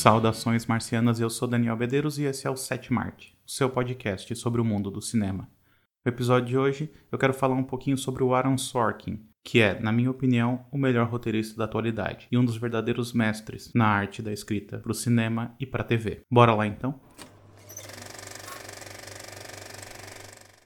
Saudações marcianas, eu sou Daniel Bedeiros e esse é o Sete Marte, o seu podcast sobre o mundo do cinema. No episódio de hoje, eu quero falar um pouquinho sobre o Aaron Sorkin, que é, na minha opinião, o melhor roteirista da atualidade e um dos verdadeiros mestres na arte da escrita para o cinema e para a TV. Bora lá então?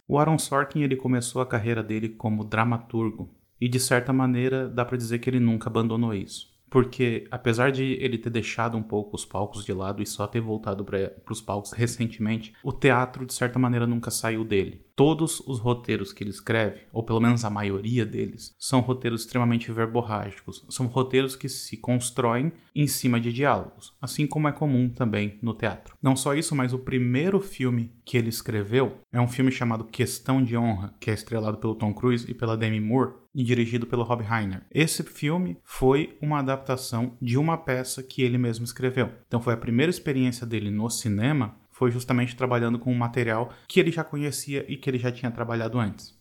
O Aaron Sorkin ele começou a carreira dele como dramaturgo e de certa maneira dá para dizer que ele nunca abandonou isso porque apesar de ele ter deixado um pouco os palcos de lado e só ter voltado para os palcos recentemente, o teatro de certa maneira nunca saiu dele. Todos os roteiros que ele escreve, ou pelo menos a maioria deles, são roteiros extremamente verborrágicos. São roteiros que se constroem em cima de diálogos, assim como é comum também no teatro. Não só isso, mas o primeiro filme que ele escreveu é um filme chamado Questão de Honra, que é estrelado pelo Tom Cruise e pela Demi Moore e dirigido pelo Rob Reiner. Esse filme foi uma adaptação de uma peça que ele mesmo escreveu. Então foi a primeira experiência dele no cinema foi justamente trabalhando com um material que ele já conhecia e que ele já tinha trabalhado antes.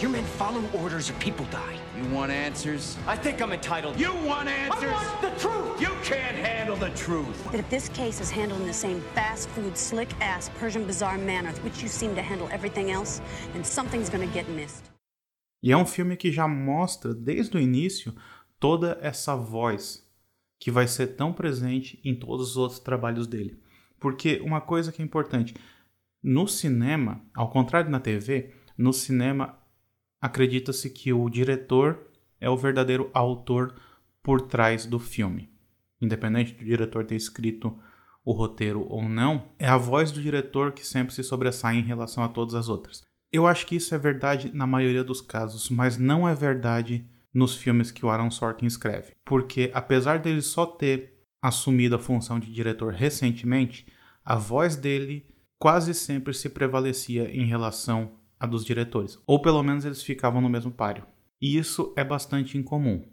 Your men follow orders or people die. You want answers? I think I'm entitled. You want answers? I want the truth. You can't handle the truth. That if this case is handled in the same fast food, slick ass Persian bazaar manner which you seem to handle everything else, then something's gonna get missed. E é um filme que já mostra desde o início toda essa voz que vai ser tão presente em todos os outros trabalhos dele. Porque uma coisa que é importante, no cinema, ao contrário na TV, no cinema acredita-se que o diretor é o verdadeiro autor por trás do filme. Independente do diretor ter escrito o roteiro ou não, é a voz do diretor que sempre se sobressai em relação a todas as outras. Eu acho que isso é verdade na maioria dos casos, mas não é verdade nos filmes que o Aaron Sorkin escreve. Porque apesar dele só ter assumido a função de diretor recentemente, a voz dele quase sempre se prevalecia em relação a dos diretores, ou pelo menos eles ficavam no mesmo páreo. E isso é bastante incomum,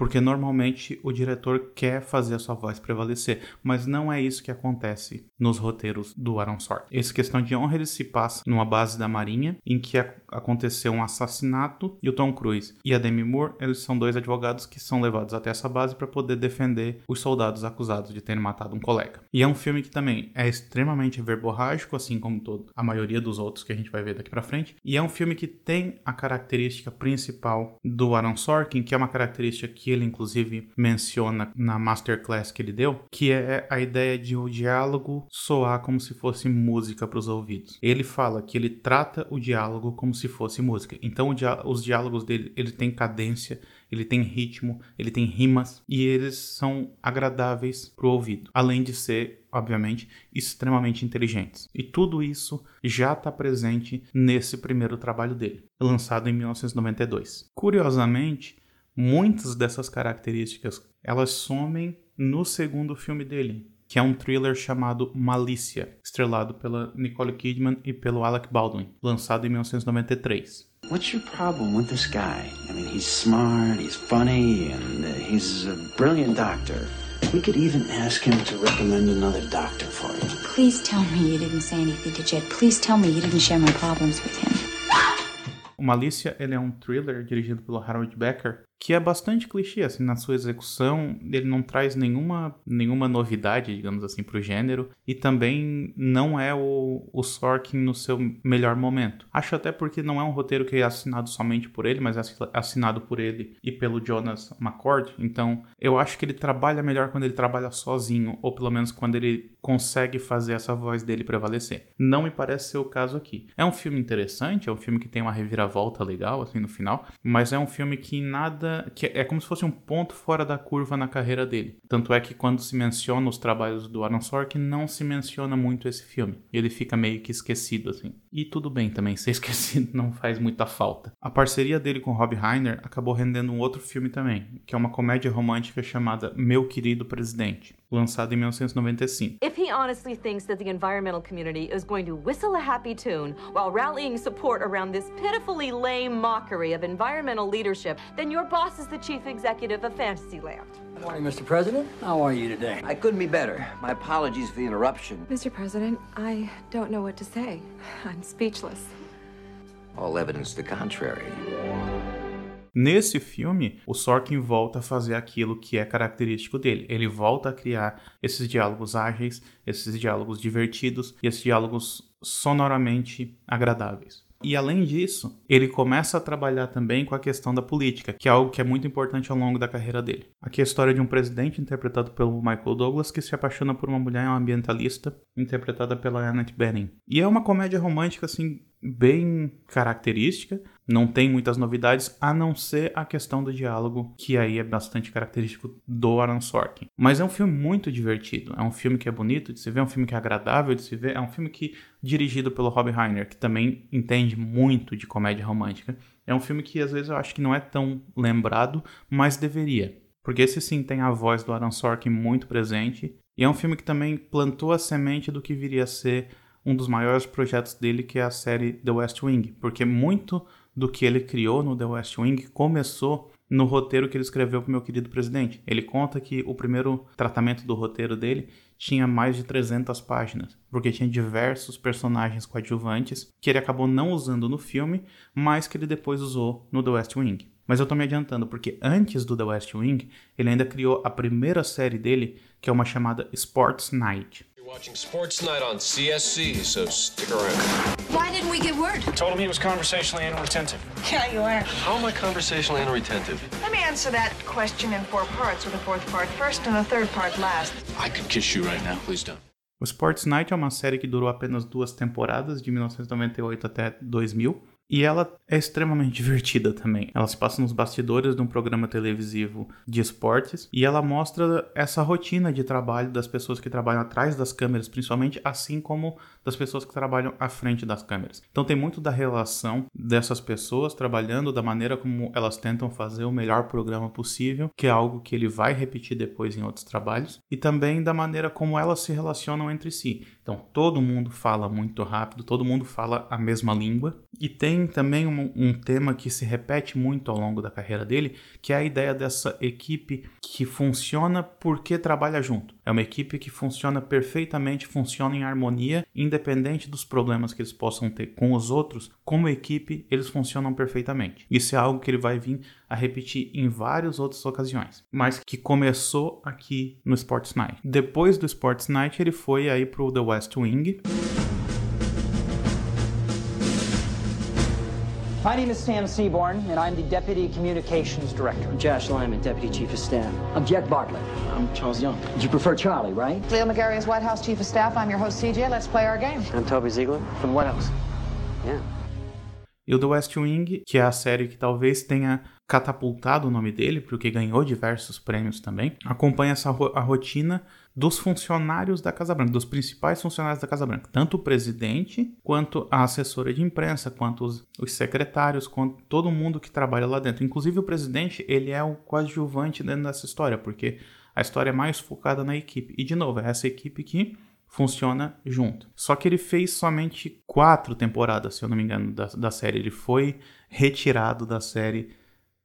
porque normalmente o diretor quer fazer a sua voz prevalecer, mas não é isso que acontece nos roteiros do Aaron Sorkin. Essa questão de honra ele se passa numa base da Marinha em que aconteceu um assassinato e o Tom Cruise e a Demi Moore, eles são dois advogados que são levados até essa base para poder defender os soldados acusados de terem matado um colega. E é um filme que também é extremamente verborrágico, assim como todo a maioria dos outros que a gente vai ver daqui para frente, e é um filme que tem a característica principal do Aaron Sorkin, que é uma característica que ele inclusive menciona na masterclass que ele deu, que é a ideia de o diálogo soar como se fosse música para os ouvidos. Ele fala que ele trata o diálogo como se fosse música. Então os diálogos dele, ele tem cadência, ele tem ritmo, ele tem rimas e eles são agradáveis para o ouvido, além de ser, obviamente, extremamente inteligentes. E tudo isso já está presente nesse primeiro trabalho dele, lançado em 1992. Curiosamente, muitas dessas características elas somem no segundo filme dele, que é um thriller chamado Malícia, estrelado pela Nicole Kidman e pelo Alec Baldwin, lançado em 1993. What's your problem with this guy? I mean, he's smart, he's funny, and uh, he's a brilliant doctor. We could even ask him to recommend another doctor for you. Please tell me you didn't say anything to Jed. Please tell me you didn't share my problems with him. O Malícia ele é um thriller dirigido pelo Harold Becker que é bastante clichê, assim, na sua execução, ele não traz nenhuma, nenhuma novidade, digamos assim, pro gênero, e também não é o, o Sorkin no seu melhor momento. Acho até porque não é um roteiro que é assinado somente por ele, mas é assinado por ele e pelo Jonas McCord, então eu acho que ele trabalha melhor quando ele trabalha sozinho, ou pelo menos quando ele consegue fazer essa voz dele prevalecer. Não me parece ser o caso aqui. É um filme interessante, é um filme que tem uma reviravolta legal, assim, no final, mas é um filme que nada que é como se fosse um ponto fora da curva na carreira dele. Tanto é que quando se menciona os trabalhos do Aaron Sorkin, não se menciona muito esse filme. Ele fica meio que esquecido assim. E tudo bem também, ser esquecido não faz muita falta. A parceria dele com Rob Reiner acabou rendendo um outro filme também, que é uma comédia romântica chamada Meu Querido Presidente lançado em 1995. If he honestly thinks that the environmental community is going to whistle a happy tune while rallying support around this pitifully lame mockery of environmental leadership, then your boss is the chief executive of Fantasyland. Good morning, Mr. President. How are you today? I couldn't be better. My apologies for the interruption. Mr. President, I don't know what to say. I'm speechless. All evidence to the contrary. Nesse filme, o Sorkin volta a fazer aquilo que é característico dele. Ele volta a criar esses diálogos ágeis, esses diálogos divertidos e esses diálogos sonoramente agradáveis. E além disso, ele começa a trabalhar também com a questão da política, que é algo que é muito importante ao longo da carreira dele. Aqui é a história de um presidente interpretado pelo Michael Douglas que se apaixona por uma mulher ambientalista interpretada pela Annette Bening. E é uma comédia romântica assim bem característica, não tem muitas novidades, a não ser a questão do diálogo, que aí é bastante característico do Aaron Sorkin. Mas é um filme muito divertido, é um filme que é bonito de se ver, é um filme que é agradável de se ver, é um filme que dirigido pelo Rob Reiner, que também entende muito de comédia romântica. É um filme que às vezes eu acho que não é tão lembrado, mas deveria. Porque esse sim tem a voz do Aaron Sorkin muito presente, e é um filme que também plantou a semente do que viria a ser um dos maiores projetos dele, que é a série The West Wing, porque muito do que ele criou no The West Wing começou no roteiro que ele escreveu para o meu querido presidente. Ele conta que o primeiro tratamento do roteiro dele tinha mais de 300 páginas, porque tinha diversos personagens coadjuvantes que ele acabou não usando no filme, mas que ele depois usou no The West Wing. Mas eu tô me adiantando, porque antes do The West Wing, ele ainda criou a primeira série dele, que é uma chamada Sports Night. Watching Sports Night on CSC, so stick around. Why didn't we get word? Told him he was conversationally inattentive. Yeah, you are. How am I conversationally inattentive? Let me answer that question in four parts, with the fourth part first and the third part last. I could kiss you right now. Please don't. O Sports Night é uma série que durou apenas duas temporadas, de 1998 até 2000. E ela é extremamente divertida também. Ela se passa nos bastidores de um programa televisivo de esportes e ela mostra essa rotina de trabalho das pessoas que trabalham atrás das câmeras, principalmente, assim como das pessoas que trabalham à frente das câmeras. Então tem muito da relação dessas pessoas trabalhando, da maneira como elas tentam fazer o melhor programa possível, que é algo que ele vai repetir depois em outros trabalhos, e também da maneira como elas se relacionam entre si. Então todo mundo fala muito rápido, todo mundo fala a mesma língua, e tem também um, um tema que se repete muito ao longo da carreira dele, que é a ideia dessa equipe que funciona porque trabalha junto. É uma equipe que funciona perfeitamente, funciona em harmonia, independente dos problemas que eles possam ter com os outros, como equipe, eles funcionam perfeitamente. Isso é algo que ele vai vir a repetir em várias outras ocasiões, mas que começou aqui no Sports Night. Depois do Sports Night, ele foi aí pro The West Wing. My name is Sam Seaborn, and I'm the Deputy Communications Director. I'm Josh Lyman, Deputy Chief of Staff. I'm Jack Bartlett. I'm Charles Young. You prefer Charlie, right? Leo McGarry is White House Chief of Staff. I'm your host, CJ. Let's play our game. I'm Toby Ziegler from the White House. Yeah. E o The West Wing, que é a série que talvez tenha catapultado o nome dele, porque ganhou diversos prêmios também, acompanha essa ro a rotina dos funcionários da Casa Branca, dos principais funcionários da Casa Branca, tanto o presidente, quanto a assessora de imprensa, quanto os, os secretários, quanto todo mundo que trabalha lá dentro. Inclusive o presidente, ele é o coadjuvante dentro dessa história, porque a história é mais focada na equipe. E de novo, é essa equipe que funciona junto. Só que ele fez somente quatro temporadas, se eu não me engano, da, da série. Ele foi retirado da série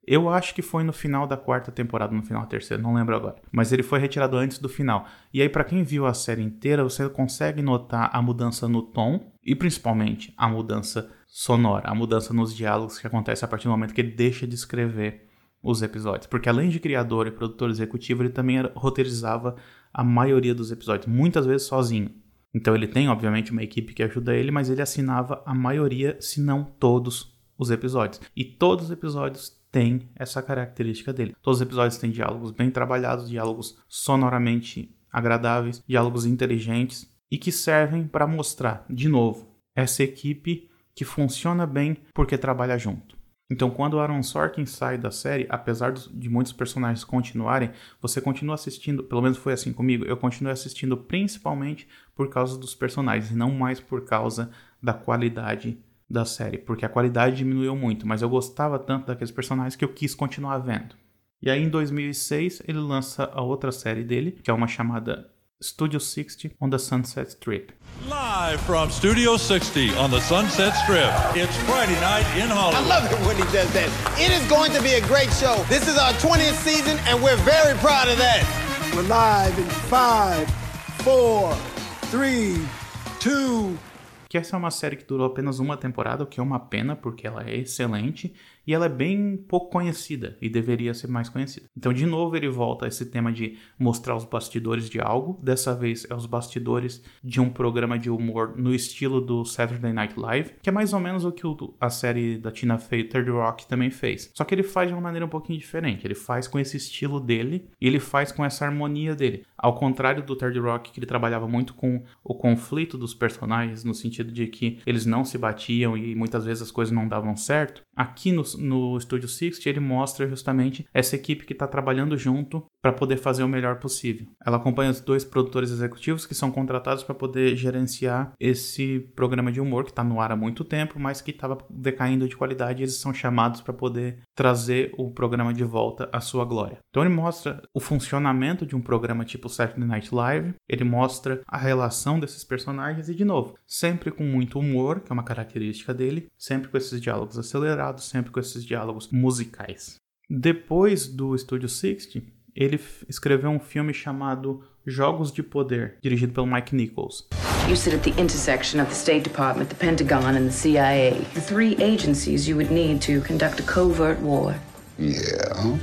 eu acho que foi no final da quarta temporada, no final da terceira, não lembro agora. Mas ele foi retirado antes do final. E aí, para quem viu a série inteira, você consegue notar a mudança no tom e principalmente a mudança sonora, a mudança nos diálogos que acontece a partir do momento que ele deixa de escrever os episódios. Porque além de criador e produtor executivo, ele também roteirizava a maioria dos episódios, muitas vezes sozinho. Então ele tem, obviamente, uma equipe que ajuda ele, mas ele assinava a maioria, se não todos, os episódios. E todos os episódios têm essa característica dele. Todos os episódios têm diálogos bem trabalhados, diálogos sonoramente agradáveis, diálogos inteligentes e que servem para mostrar, de novo, essa equipe que funciona bem porque trabalha junto. Então, quando Aaron Sorkin sai da série, apesar de muitos personagens continuarem, você continua assistindo, pelo menos foi assim comigo, eu continuei assistindo principalmente por causa dos personagens, e não mais por causa da qualidade da série, porque a qualidade diminuiu muito, mas eu gostava tanto daqueles personagens que eu quis continuar vendo. E aí em 2006 ele lança a outra série dele, que é uma chamada Studio 60 on the Sunset Strip. Live from Studio 60 on the Sunset Strip. It's Friday night in Hollywood. I love it when he does that. It is going to be a great show. This is our 20th season and we're very proud of that. We're live in five, four, three, two, que essa é uma série que durou apenas uma temporada, o que é uma pena, porque ela é excelente e ela é bem pouco conhecida e deveria ser mais conhecida. Então, de novo, ele volta a esse tema de mostrar os bastidores de algo. Dessa vez é os bastidores de um programa de humor no estilo do Saturday Night Live, que é mais ou menos o que a série da Tina Fey, Third Rock, também fez. Só que ele faz de uma maneira um pouquinho diferente. Ele faz com esse estilo dele e ele faz com essa harmonia dele. Ao contrário do Third Rock, que ele trabalhava muito com o conflito dos personagens, no sentido de que eles não se batiam e muitas vezes as coisas não davam certo. Aqui no, no Studio 60 ele mostra justamente essa equipe que está trabalhando junto para poder fazer o melhor possível. Ela acompanha os dois produtores executivos que são contratados para poder gerenciar esse programa de humor que está no ar há muito tempo, mas que estava decaindo de qualidade. E eles são chamados para poder trazer o programa de volta à sua glória. Então ele mostra o funcionamento de um programa tipo Saturday Night Live, ele mostra a relação desses personagens e de novo, sempre com muito humor, que é uma característica dele, sempre com esses diálogos acelerados, sempre com esses diálogos musicais. Depois do Studio 60, ele escreveu um filme chamado Jogos de Poder, dirigido pelo Mike Nichols. You sit at the intersection of the State Department, the Pentagon, and the CIA. The three agencies you would need to conduct a covert war. Yeah.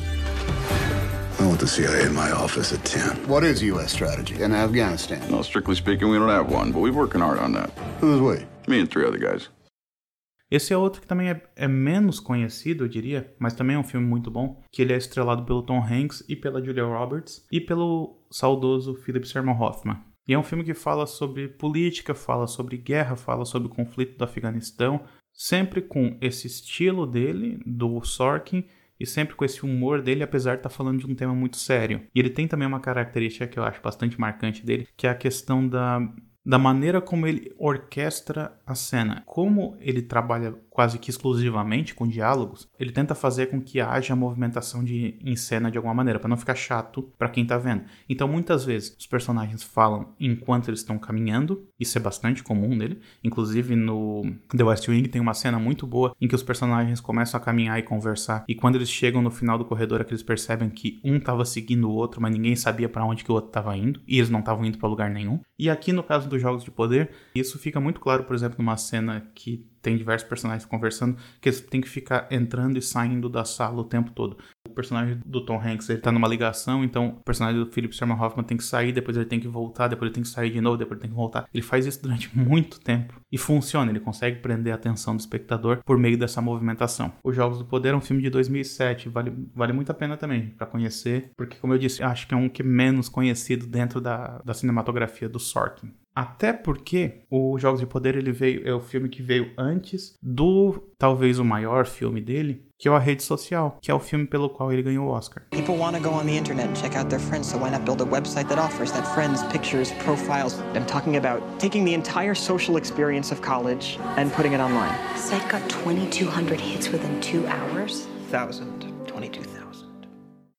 I want the CIA in my office at 10. What is U.S. strategy in Afghanistan? No, strictly speaking, we don't have one, but we're working hard on that. Who's we? Me and three other guys. Esse é outro que também é, é, menos conhecido, eu diria, mas também é um filme muito bom, que ele é estrelado pelo Tom Hanks e pela Julia Roberts e pelo saudoso Philip Seymour Hoffman. E é um filme que fala sobre política, fala sobre guerra, fala sobre o conflito do Afeganistão, sempre com esse estilo dele, do Sorkin, e sempre com esse humor dele, apesar de estar tá falando de um tema muito sério. E ele tem também uma característica que eu acho bastante marcante dele, que é a questão da da maneira como ele orquestra a cena. Como ele trabalha quase que exclusivamente com diálogos, ele tenta fazer com que haja movimentação de, em cena de alguma maneira, para não ficar chato para quem tá vendo. Então, muitas vezes, os personagens falam enquanto eles estão caminhando, isso é bastante comum nele. Inclusive, no The West Wing tem uma cena muito boa em que os personagens começam a caminhar e conversar, e quando eles chegam no final do corredor, é que eles percebem que um tava seguindo o outro, mas ninguém sabia para onde que o outro tava indo, e eles não estavam indo para lugar nenhum. E aqui, no caso dos Jogos de Poder, isso fica muito claro, por exemplo, numa cena que tem diversos personagens conversando, que eles têm que ficar entrando e saindo da sala o tempo todo. O personagem do Tom Hanks, ele tá numa ligação, então o personagem do Philip Seymour Hoffman tem que sair, depois ele tem que voltar, depois ele tem que sair de novo, depois ele tem que voltar. Ele faz isso durante muito tempo e funciona, ele consegue prender a atenção do espectador por meio dessa movimentação. Os Jogos do Poder é um filme de 2007, vale, vale muito a pena também para conhecer, porque como eu disse, acho que é um que é menos conhecido dentro da, da cinematografia do Sorkin. Até porque o Jogos de Poder ele veio é o filme que veio antes do talvez o maior filme dele, que é a rede social, que é o filme pelo qual ele ganhou o Oscar. People want to go on the internet and check out their friends, so why not build a website that offers that friends, pictures, profiles? I'm talking about taking the entire social experience of college and putting it online. Site got 2,200 hits within two hours. Thousand, 22,000.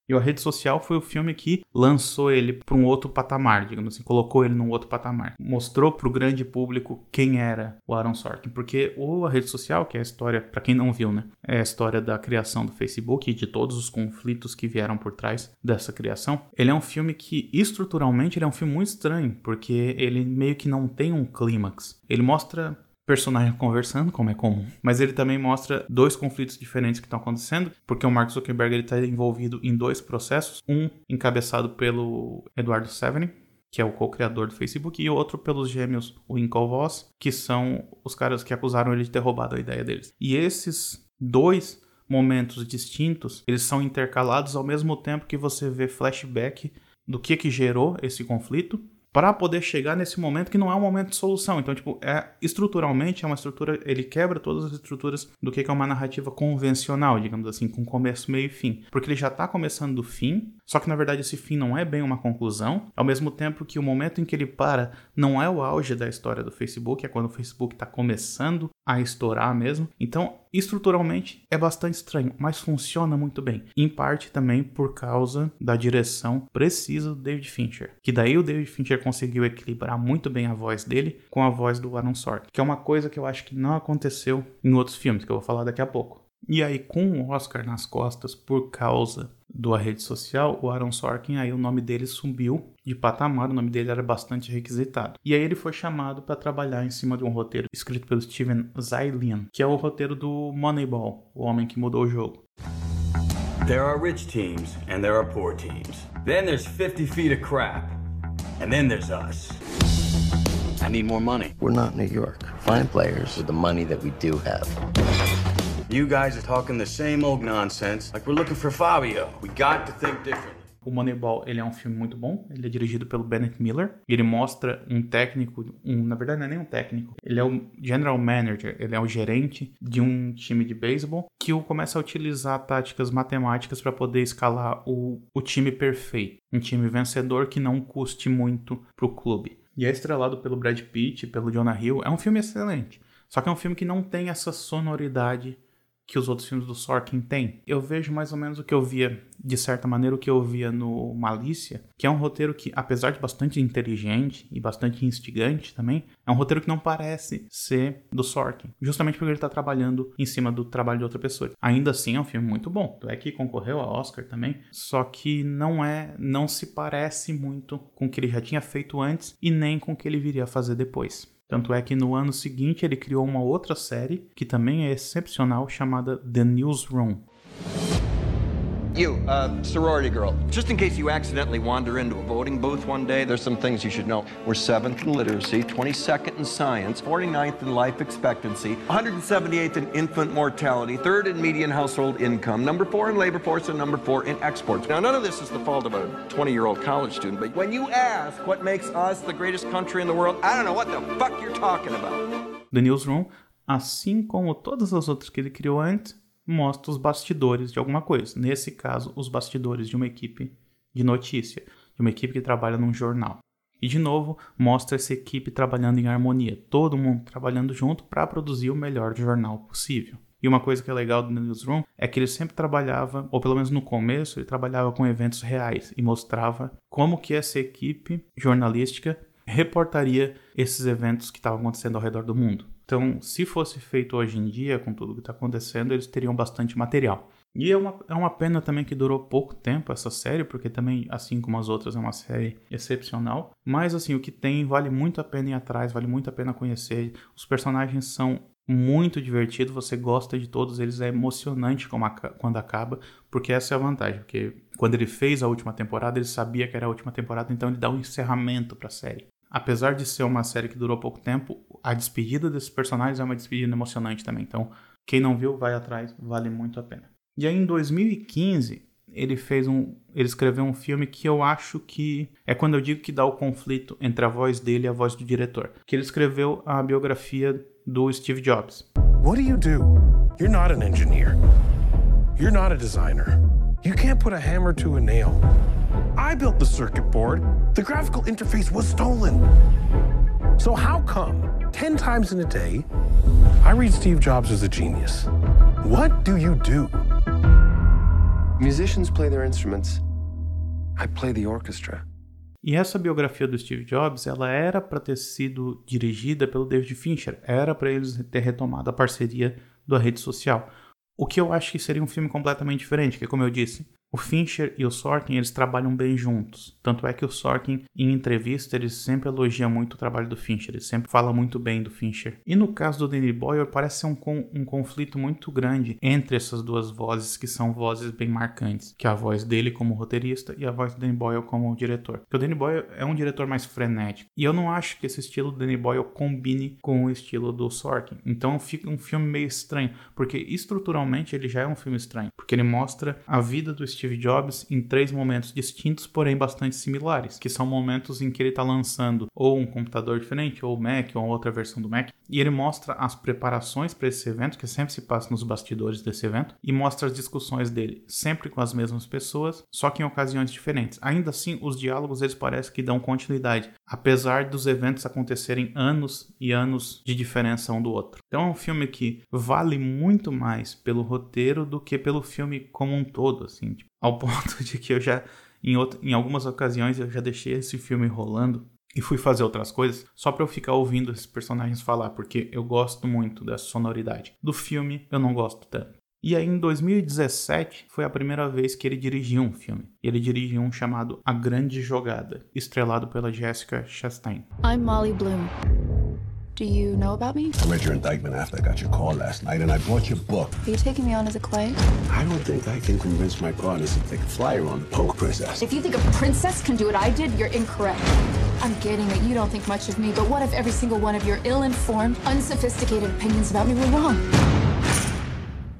E a rede social foi o filme que lançou ele para um outro patamar, digamos assim, colocou ele num outro patamar. Mostrou para o grande público quem era o Aaron Sorkin, porque o a rede social, que é a história, para quem não viu, né, é a história da criação do Facebook e de todos os conflitos que vieram por trás dessa criação. Ele é um filme que estruturalmente ele é um filme muito estranho, porque ele meio que não tem um clímax. Ele mostra personagem conversando, como é comum, mas ele também mostra dois conflitos diferentes que estão acontecendo, porque o Mark Zuckerberg está envolvido em dois processos, um encabeçado pelo Eduardo Severin, que é o co-criador do Facebook, e outro pelos gêmeos Winklevoss, que são os caras que acusaram ele de ter roubado a ideia deles. E esses dois momentos distintos, eles são intercalados ao mesmo tempo que você vê flashback do que que gerou esse conflito para poder chegar nesse momento que não é um momento de solução. Então, tipo, é estruturalmente é uma estrutura, ele quebra todas as estruturas do que é uma narrativa convencional, digamos assim, com começo, meio e fim. Porque ele já está começando do fim, só que na verdade esse fim não é bem uma conclusão, ao mesmo tempo que o momento em que ele para não é o auge da história do Facebook, é quando o Facebook está começando a estourar mesmo. Então, estruturalmente é bastante estranho, mas funciona muito bem. Em parte também por causa da direção precisa do David Fincher, que daí o David Fincher conseguiu equilibrar muito bem a voz dele com a voz do Aaron Sorkin, que é uma coisa que eu acho que não aconteceu em outros filmes que eu vou falar daqui a pouco. E aí, com o Oscar nas costas por causa da rede social, o Aaron Sorkin, aí o nome dele subiu de patamar, o nome dele era bastante requisitado. E aí ele foi chamado para trabalhar em cima de um roteiro escrito pelo Steven Zaillian, que é o roteiro do Moneyball, o homem que mudou o jogo. There are rich teams and there are poor teams. Then there's 50 feet of crap. And then there's us. I need more money. We're not New York. Find players with the money that we do have. You guys are talking the same old nonsense like we're looking for Fabio. We got to think. O Moneyball ele é um filme muito bom. Ele é dirigido pelo Bennett Miller. Ele mostra um técnico, um, na verdade não é nem um técnico. Ele é o general manager, ele é o gerente de um time de beisebol que começa a utilizar táticas matemáticas para poder escalar o, o time perfeito, um time vencedor que não custe muito para o clube. E é estrelado pelo Brad Pitt, pelo Jonah Hill. É um filme excelente. Só que é um filme que não tem essa sonoridade que os outros filmes do Sorkin têm. Eu vejo mais ou menos o que eu via, de certa maneira, o que eu via no Malícia, que é um roteiro que, apesar de bastante inteligente e bastante instigante também, é um roteiro que não parece ser do Sorkin, justamente porque ele está trabalhando em cima do trabalho de outra pessoa. Ainda assim, é um filme muito bom. É que concorreu a Oscar também, só que não é, não se parece muito com o que ele já tinha feito antes e nem com o que ele viria a fazer depois. Tanto é que no ano seguinte ele criou uma outra série que também é excepcional chamada The Newsroom. You, uh, sorority girl, just in case you accidentally wander into a voting booth one day, there's some things you should know. We're 7th in literacy, 22nd in science, 49th in life expectancy, 178th in infant mortality, 3rd in median household income, number 4 in labor force, and number 4 in exports. Now, none of this is the fault of a 20 year old college student, but when you ask what makes us the greatest country in the world, I don't know what the fuck you're talking about. The Newsroom, assim como todas as outras que ele criou antes, mostra os bastidores de alguma coisa. Nesse caso, os bastidores de uma equipe de notícia, de uma equipe que trabalha num jornal. E de novo, mostra essa equipe trabalhando em harmonia, todo mundo trabalhando junto para produzir o melhor jornal possível. E uma coisa que é legal do Newsroom é que ele sempre trabalhava, ou pelo menos no começo, ele trabalhava com eventos reais e mostrava como que essa equipe jornalística reportaria esses eventos que estavam acontecendo ao redor do mundo. Então, se fosse feito hoje em dia, com tudo que está acontecendo, eles teriam bastante material. E é uma, é uma pena também que durou pouco tempo essa série, porque também, assim como as outras, é uma série excepcional. Mas, assim, o que tem vale muito a pena ir atrás, vale muito a pena conhecer. Os personagens são muito divertidos, você gosta de todos eles, é emocionante a, quando acaba, porque essa é a vantagem. Porque quando ele fez a última temporada, ele sabia que era a última temporada, então ele dá um encerramento para a série apesar de ser uma série que durou pouco tempo, a despedida desses personagens é uma despedida emocionante também. Então, quem não viu, vai atrás, vale muito a pena. E aí, em 2015, ele fez um. Ele escreveu um filme que eu acho que é quando eu digo que dá o conflito entre a voz dele e a voz do diretor. Que ele escreveu a biografia do Steve Jobs. What do you do? You're not an engineer. You're not a designer. You can't put a hammer to a nail. I built the circuit board. The graphical interface was stolen. So how come 10 times in a day I read Steve Jobs as a genius? What do you do? Musicians play their instruments. I play the orchestra. E essa biografia do Steve Jobs, ela era para ter sido dirigida pelo David Fincher, era para eles ter retomado a parceria da rede social. O que eu acho que seria um filme completamente diferente, que como eu disse, o Fincher e o Sorkin, eles trabalham bem juntos. Tanto é que o Sorkin, em entrevista, ele sempre elogia muito o trabalho do Fincher, ele sempre fala muito bem do Fincher. E no caso do Danny Boyle, parece ser um, um conflito muito grande entre essas duas vozes, que são vozes bem marcantes, que é a voz dele como roteirista e a voz do Danny Boyle como diretor. Porque o Danny Boyle é um diretor mais frenético. E eu não acho que esse estilo do Danny Boyle combine com o estilo do Sorkin. Então fica um filme meio estranho, porque estruturalmente ele já é um filme estranho, porque ele mostra a vida do Steve Steve Jobs em três momentos distintos, porém bastante similares, que são momentos em que ele está lançando ou um computador diferente, ou Mac, ou outra versão do Mac, e ele mostra as preparações para esse evento, que sempre se passa nos bastidores desse evento, e mostra as discussões dele, sempre com as mesmas pessoas, só que em ocasiões diferentes. Ainda assim, os diálogos eles parecem que dão continuidade, apesar dos eventos acontecerem anos e anos de diferença um do outro. Então é um filme que vale muito mais pelo roteiro do que pelo filme como um todo, assim. Tipo, ao ponto de que eu já, em, outro, em algumas ocasiões, eu já deixei esse filme rolando e fui fazer outras coisas só para eu ficar ouvindo esses personagens falar, porque eu gosto muito dessa sonoridade. Do filme, eu não gosto tanto. E aí, em 2017, foi a primeira vez que ele dirigiu um filme. Ele dirigiu um chamado A Grande Jogada, estrelado pela Jessica Chastain. I'm Molly Bloom. Do you know about me? I read your indictment after I got your call last night, and I bought your book. Are you taking me on as a client? I don't think I can convince my partners to take a flyer on the Poke Princess. If you think a princess can do what I did, you're incorrect. I'm getting that you don't think much of me, but what if every single one of your ill-informed, unsophisticated opinions about me were wrong?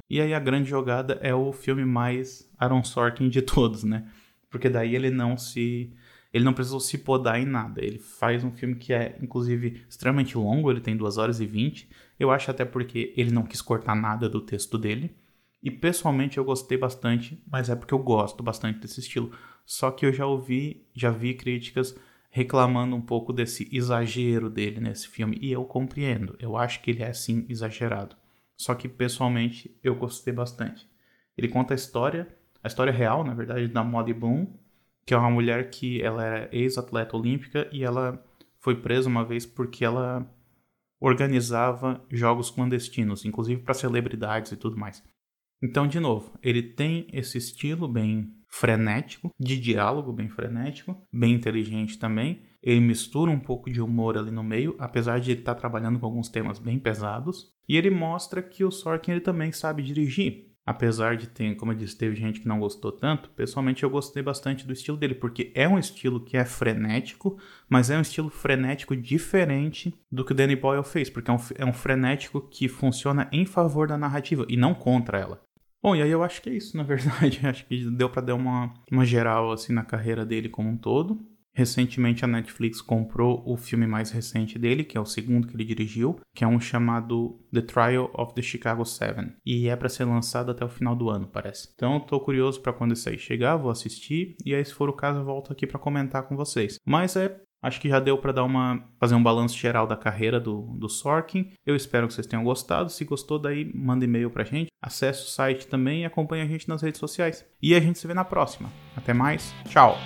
E aí a grande jogada é o filme mais Aaron Sorkin de todos, né? Porque daí ele não se ele não precisou se podar em nada. Ele faz um filme que é, inclusive, extremamente longo, ele tem 2 horas e 20. Eu acho até porque ele não quis cortar nada do texto dele. E pessoalmente eu gostei bastante, mas é porque eu gosto bastante desse estilo. Só que eu já ouvi, já vi críticas reclamando um pouco desse exagero dele nesse filme. E eu compreendo. Eu acho que ele é sim exagerado. Só que pessoalmente eu gostei bastante. Ele conta a história, a história real, na verdade, da Molly Bloom, que é uma mulher que ela é ex-atleta olímpica e ela foi presa uma vez porque ela organizava jogos clandestinos, inclusive para celebridades e tudo mais. Então, de novo, ele tem esse estilo bem frenético, de diálogo bem frenético, bem inteligente também. Ele mistura um pouco de humor ali no meio, apesar de ele estar tá trabalhando com alguns temas bem pesados. E ele mostra que o Sorkin ele também sabe dirigir. Apesar de ter, como eu disse, teve gente que não gostou tanto, pessoalmente eu gostei bastante do estilo dele, porque é um estilo que é frenético, mas é um estilo frenético diferente do que o Danny Boyle fez, porque é um, é um frenético que funciona em favor da narrativa e não contra ela. Bom, e aí eu acho que é isso, na verdade. acho que deu para dar uma, uma geral assim na carreira dele como um todo. Recentemente a Netflix comprou o filme mais recente dele, que é o segundo que ele dirigiu, que é um chamado The Trial of the Chicago Seven, e é para ser lançado até o final do ano, parece. Então eu tô curioso para quando isso aí chegar, vou assistir e aí se for o caso eu volto aqui para comentar com vocês. Mas é Acho que já deu para dar uma fazer um balanço geral da carreira do, do Sorkin. Eu espero que vocês tenham gostado. Se gostou, daí manda e-mail pra gente. Acesse o site também e acompanhe a gente nas redes sociais. E a gente se vê na próxima. Até mais. Tchau.